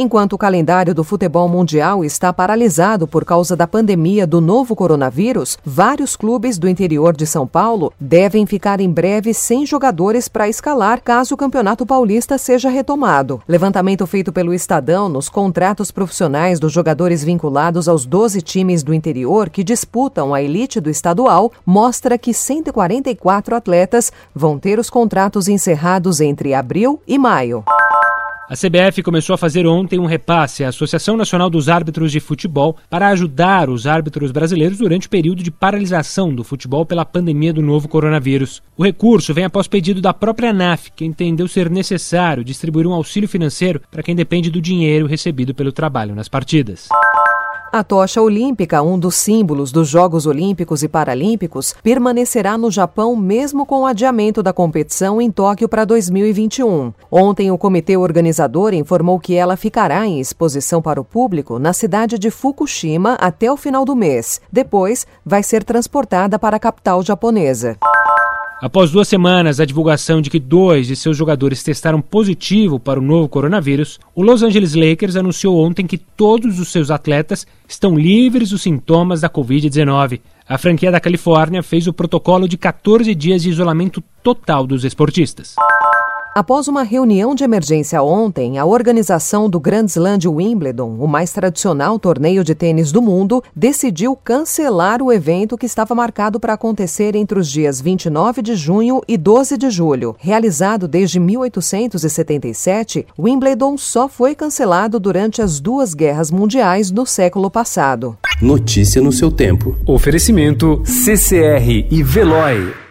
Enquanto o calendário do futebol mundial está paralisado por causa da pandemia do novo coronavírus, vários clubes do interior de São Paulo devem ficar em breve sem jogadores para escalar caso o Campeonato Paulista seja retomado. Levantamento feito pelo Estadão nos contratos profissionais dos jogadores vinculados aos 12 times do interior que disputam a elite do estadual mostra que 144 atletas vão ter os contratos encerrados entre abril e maio. A CBF começou a fazer ontem um repasse à Associação Nacional dos Árbitros de Futebol para ajudar os árbitros brasileiros durante o período de paralisação do futebol pela pandemia do novo coronavírus. O recurso vem após pedido da própria ANAF, que entendeu ser necessário distribuir um auxílio financeiro para quem depende do dinheiro recebido pelo trabalho nas partidas. A tocha olímpica, um dos símbolos dos Jogos Olímpicos e Paralímpicos, permanecerá no Japão mesmo com o adiamento da competição em Tóquio para 2021. Ontem, o comitê organizador informou que ela ficará em exposição para o público na cidade de Fukushima até o final do mês. Depois, vai ser transportada para a capital japonesa. Após duas semanas da divulgação de que dois de seus jogadores testaram positivo para o novo coronavírus, o Los Angeles Lakers anunciou ontem que todos os seus atletas estão livres dos sintomas da Covid-19. A franquia da Califórnia fez o protocolo de 14 dias de isolamento total dos esportistas. Após uma reunião de emergência ontem, a organização do Grand Slam de Wimbledon, o mais tradicional torneio de tênis do mundo, decidiu cancelar o evento que estava marcado para acontecer entre os dias 29 de junho e 12 de julho. Realizado desde 1877, Wimbledon só foi cancelado durante as duas guerras mundiais do século passado. Notícia no seu tempo. Oferecimento CCR e Veloy.